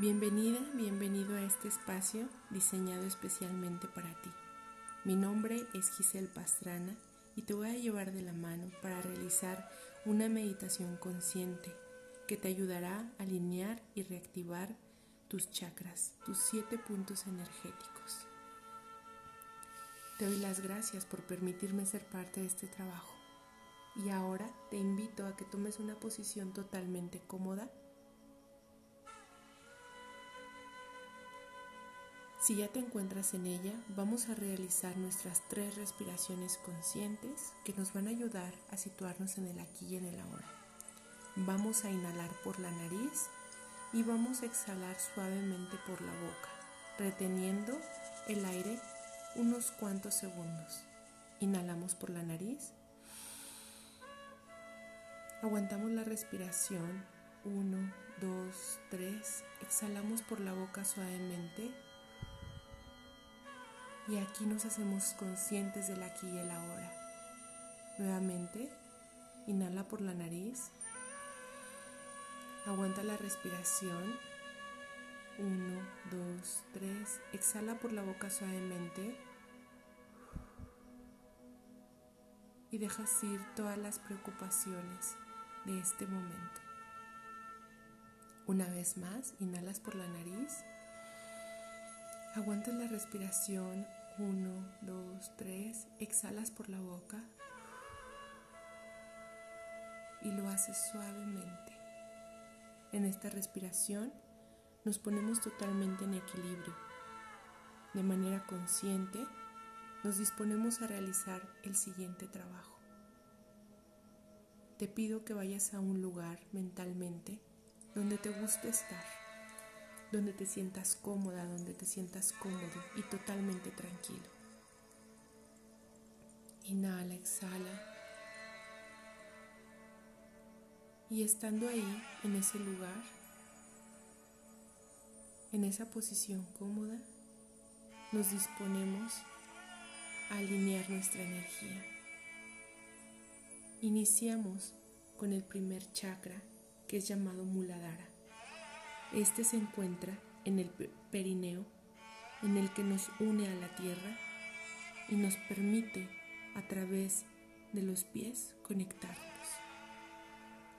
Bienvenida, bienvenido a este espacio diseñado especialmente para ti. Mi nombre es Giselle Pastrana y te voy a llevar de la mano para realizar una meditación consciente que te ayudará a alinear y reactivar tus chakras, tus siete puntos energéticos. Te doy las gracias por permitirme ser parte de este trabajo. Y ahora te invito a que tomes una posición totalmente cómoda Si ya te encuentras en ella, vamos a realizar nuestras tres respiraciones conscientes que nos van a ayudar a situarnos en el aquí y en el ahora. Vamos a inhalar por la nariz y vamos a exhalar suavemente por la boca, reteniendo el aire unos cuantos segundos. Inhalamos por la nariz. Aguantamos la respiración. Uno, dos, tres. Exhalamos por la boca suavemente y aquí nos hacemos conscientes del aquí y el ahora. Nuevamente, inhala por la nariz. Aguanta la respiración. Uno, dos, tres. Exhala por la boca suavemente. Y dejas ir todas las preocupaciones de este momento. Una vez más, inhalas por la nariz. Aguantas la respiración uno, dos, tres. Exhalas por la boca. Y lo haces suavemente. En esta respiración nos ponemos totalmente en equilibrio. De manera consciente nos disponemos a realizar el siguiente trabajo. Te pido que vayas a un lugar mentalmente donde te guste estar donde te sientas cómoda, donde te sientas cómodo y totalmente tranquilo. Inhala, exhala. Y estando ahí, en ese lugar, en esa posición cómoda, nos disponemos a alinear nuestra energía. Iniciamos con el primer chakra que es llamado Muladhara. Este se encuentra en el perineo, en el que nos une a la tierra y nos permite a través de los pies conectarnos.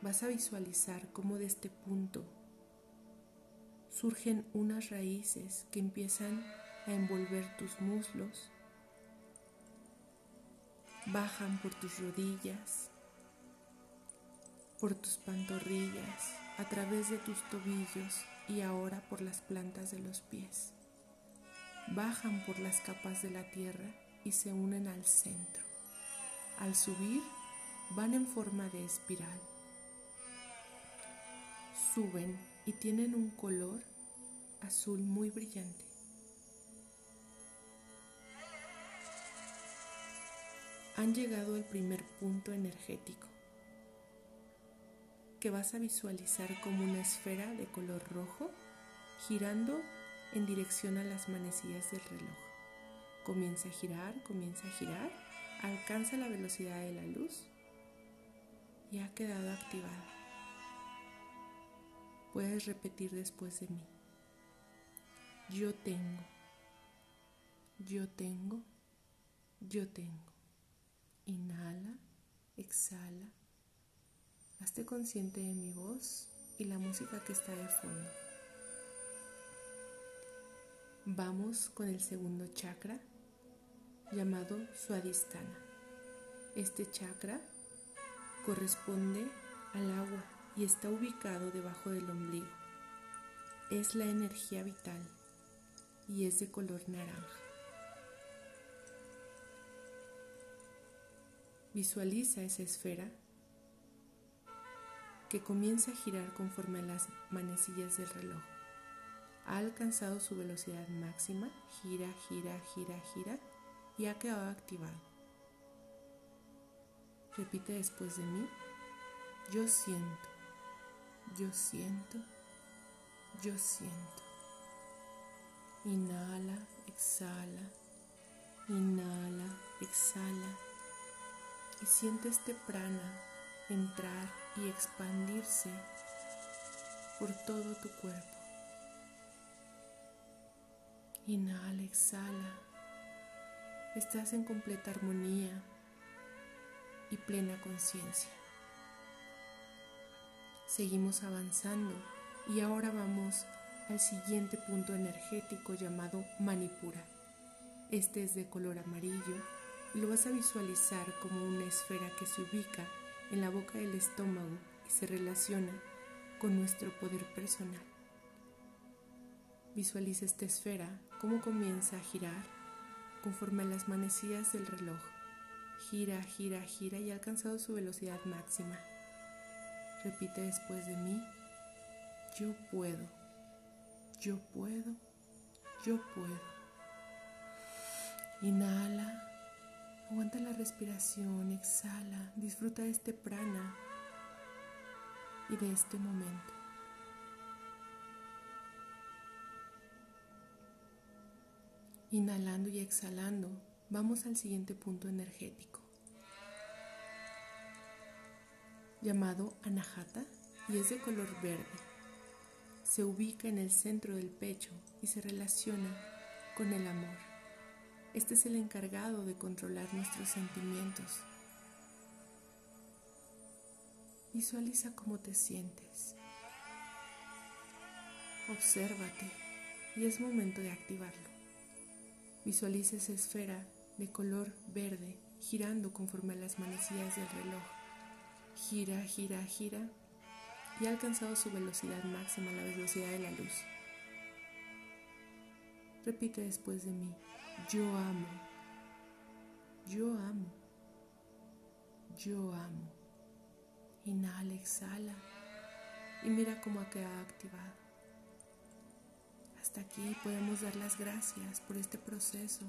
Vas a visualizar cómo de este punto surgen unas raíces que empiezan a envolver tus muslos, bajan por tus rodillas, por tus pantorrillas, a través de tus tobillos y ahora por las plantas de los pies. Bajan por las capas de la tierra y se unen al centro. Al subir, van en forma de espiral. Suben y tienen un color azul muy brillante. Han llegado al primer punto energético que vas a visualizar como una esfera de color rojo girando en dirección a las manecillas del reloj. Comienza a girar, comienza a girar, alcanza la velocidad de la luz y ha quedado activada. Puedes repetir después de mí. Yo tengo, yo tengo, yo tengo. Inhala, exhala Hazte consciente de mi voz y la música que está de fondo. Vamos con el segundo chakra llamado Suadhisthana. Este chakra corresponde al agua y está ubicado debajo del ombligo. Es la energía vital y es de color naranja. Visualiza esa esfera que comienza a girar conforme a las manecillas del reloj. Ha alcanzado su velocidad máxima, gira, gira, gira, gira y ha quedado activado. Repite después de mí, yo siento, yo siento, yo siento. Inhala, exhala, inhala, exhala y siente este prana entrar y expandirse por todo tu cuerpo. Inhala, exhala. Estás en completa armonía y plena conciencia. Seguimos avanzando y ahora vamos al siguiente punto energético llamado Manipura. Este es de color amarillo y lo vas a visualizar como una esfera que se ubica en la boca del estómago y se relaciona con nuestro poder personal. Visualiza esta esfera cómo comienza a girar conforme a las manecillas del reloj. Gira, gira, gira y ha alcanzado su velocidad máxima. Repite después de mí, yo puedo, yo puedo, yo puedo. Inhala, aguanta la respiración, exhala, disfruta de este prana y de este momento. Inhalando y exhalando, vamos al siguiente punto energético, llamado Anahata y es de color verde. Se ubica en el centro del pecho y se relaciona con el amor. Este es el encargado de controlar nuestros sentimientos. Visualiza cómo te sientes. Obsérvate y es momento de activarlo. Visualiza esa esfera de color verde girando conforme a las manecillas del reloj. Gira, gira, gira y ha alcanzado su velocidad máxima, la velocidad de la luz. Repite después de mí. Yo amo. Yo amo. Yo amo. Inhala, exhala. Y mira cómo ha quedado activado. Hasta aquí podemos dar las gracias por este proceso,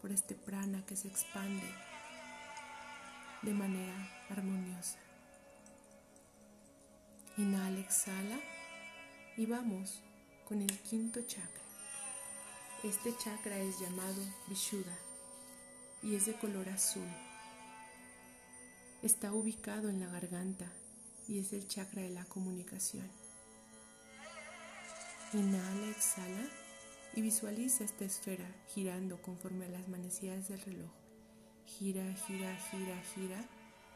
por este prana que se expande de manera armoniosa. Inhala, exhala y vamos con el quinto chakra. Este chakra es llamado Vishuddha y es de color azul. Está ubicado en la garganta y es el chakra de la comunicación. Inhala, exhala y visualiza esta esfera girando conforme a las manecillas del reloj. Gira, gira, gira, gira,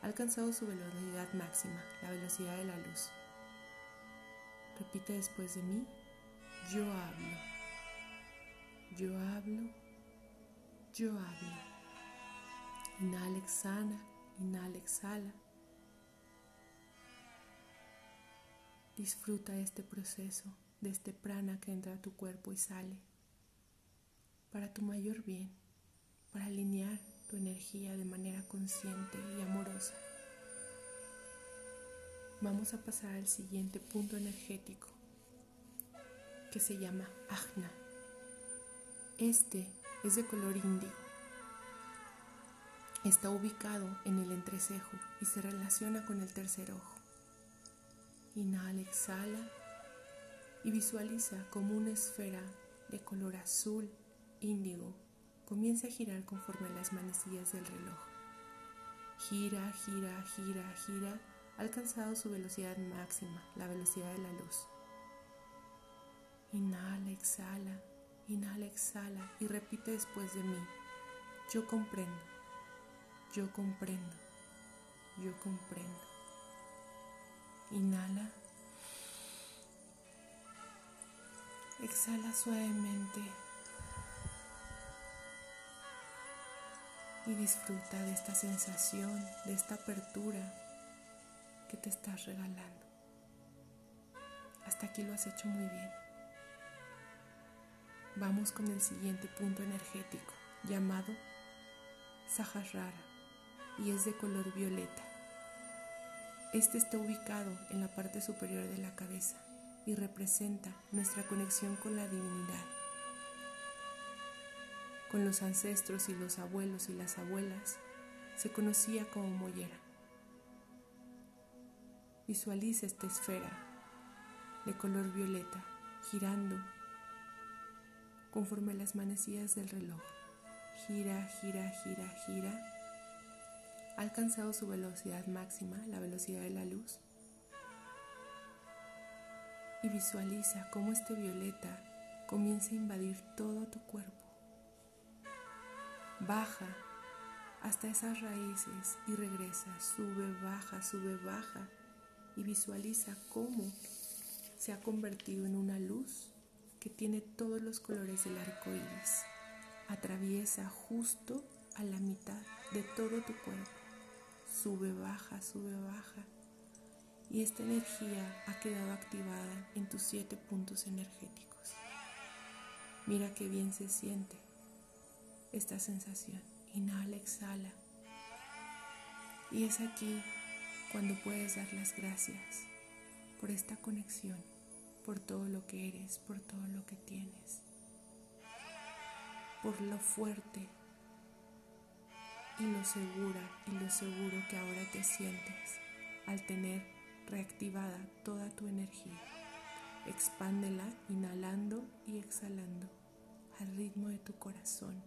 ha alcanzado su velocidad máxima, la velocidad de la luz. Repite después de mí, yo hablo. Yo hablo, yo hablo. Inhala, exhala, inhala, exhala. Disfruta este proceso, de este prana que entra a tu cuerpo y sale, para tu mayor bien, para alinear tu energía de manera consciente y amorosa. Vamos a pasar al siguiente punto energético, que se llama Ajna. Este es de color índigo. Está ubicado en el entrecejo y se relaciona con el tercer ojo. Inhala, exhala y visualiza como una esfera de color azul índigo comienza a girar conforme a las manecillas del reloj. Gira, gira, gira, gira, ha alcanzado su velocidad máxima, la velocidad de la luz. Inhala, exhala Inhala, exhala y repite después de mí. Yo comprendo, yo comprendo, yo comprendo. Inhala. Exhala suavemente y disfruta de esta sensación, de esta apertura que te estás regalando. Hasta aquí lo has hecho muy bien. Vamos con el siguiente punto energético llamado Sahasrara y es de color violeta. Este está ubicado en la parte superior de la cabeza y representa nuestra conexión con la divinidad, con los ancestros y los abuelos y las abuelas. Se conocía como mollera. Visualiza esta esfera de color violeta girando conforme las manecillas del reloj. Gira, gira, gira, gira. Ha alcanzado su velocidad máxima, la velocidad de la luz. Y visualiza cómo este violeta comienza a invadir todo tu cuerpo. Baja hasta esas raíces y regresa, sube, baja, sube, baja y visualiza cómo se ha convertido en una luz que tiene todos los colores del arco iris. Atraviesa justo a la mitad de todo tu cuerpo. Sube, baja, sube, baja. Y esta energía ha quedado activada en tus siete puntos energéticos. Mira qué bien se siente esta sensación. Inhala, exhala. Y es aquí cuando puedes dar las gracias por esta conexión, por todo lo que eres, por todo lo que tienes, por lo fuerte y lo segura y lo seguro que ahora te sientes al tener reactivada toda tu energía. Expándela inhalando y exhalando al ritmo de tu corazón.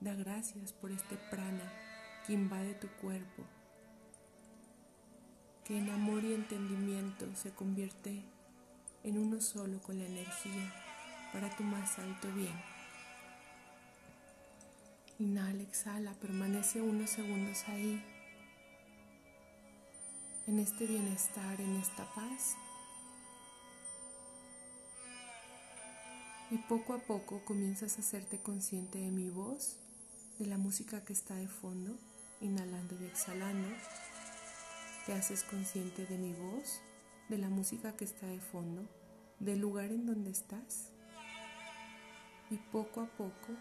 Da gracias por este prana que invade tu cuerpo, que en amor y entendimiento se convierte en uno solo con la energía para tu más alto bien. Inhala, exhala, permanece unos segundos ahí, en este bienestar, en esta paz. Y poco a poco comienzas a hacerte consciente de mi voz de la música que está de fondo, inhalando y exhalando. Te haces consciente de mi voz, de la música que está de fondo, del lugar en donde estás. Y poco a poco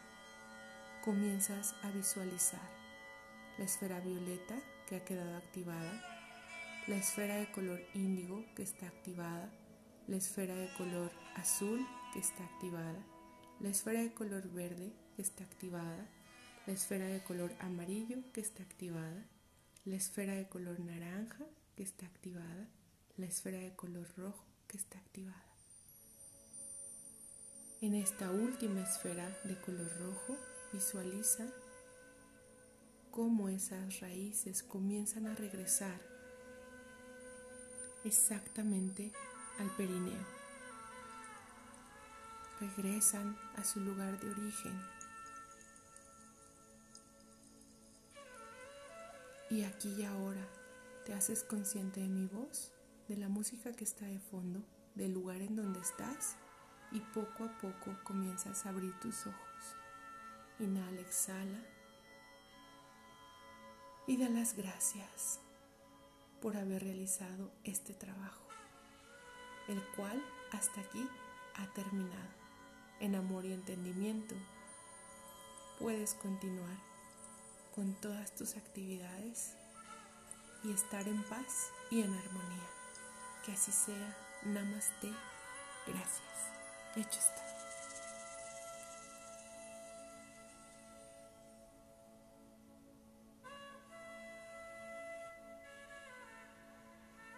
comienzas a visualizar la esfera violeta que ha quedado activada, la esfera de color índigo que está activada, la esfera de color azul que está activada, la esfera de color verde que está activada, la esfera de color amarillo que está activada, la esfera de color naranja que está activada, la esfera de color rojo que está activada. En esta última esfera de color rojo visualiza cómo esas raíces comienzan a regresar exactamente al perineo. Regresan a su lugar de origen Y aquí y ahora te haces consciente de mi voz, de la música que está de fondo, del lugar en donde estás y poco a poco comienzas a abrir tus ojos. Inhala, exhala y da las gracias por haber realizado este trabajo, el cual hasta aquí ha terminado. En amor y entendimiento puedes continuar con todas tus actividades y estar en paz y en armonía. Que así sea. Namaste. Gracias. Hecho está.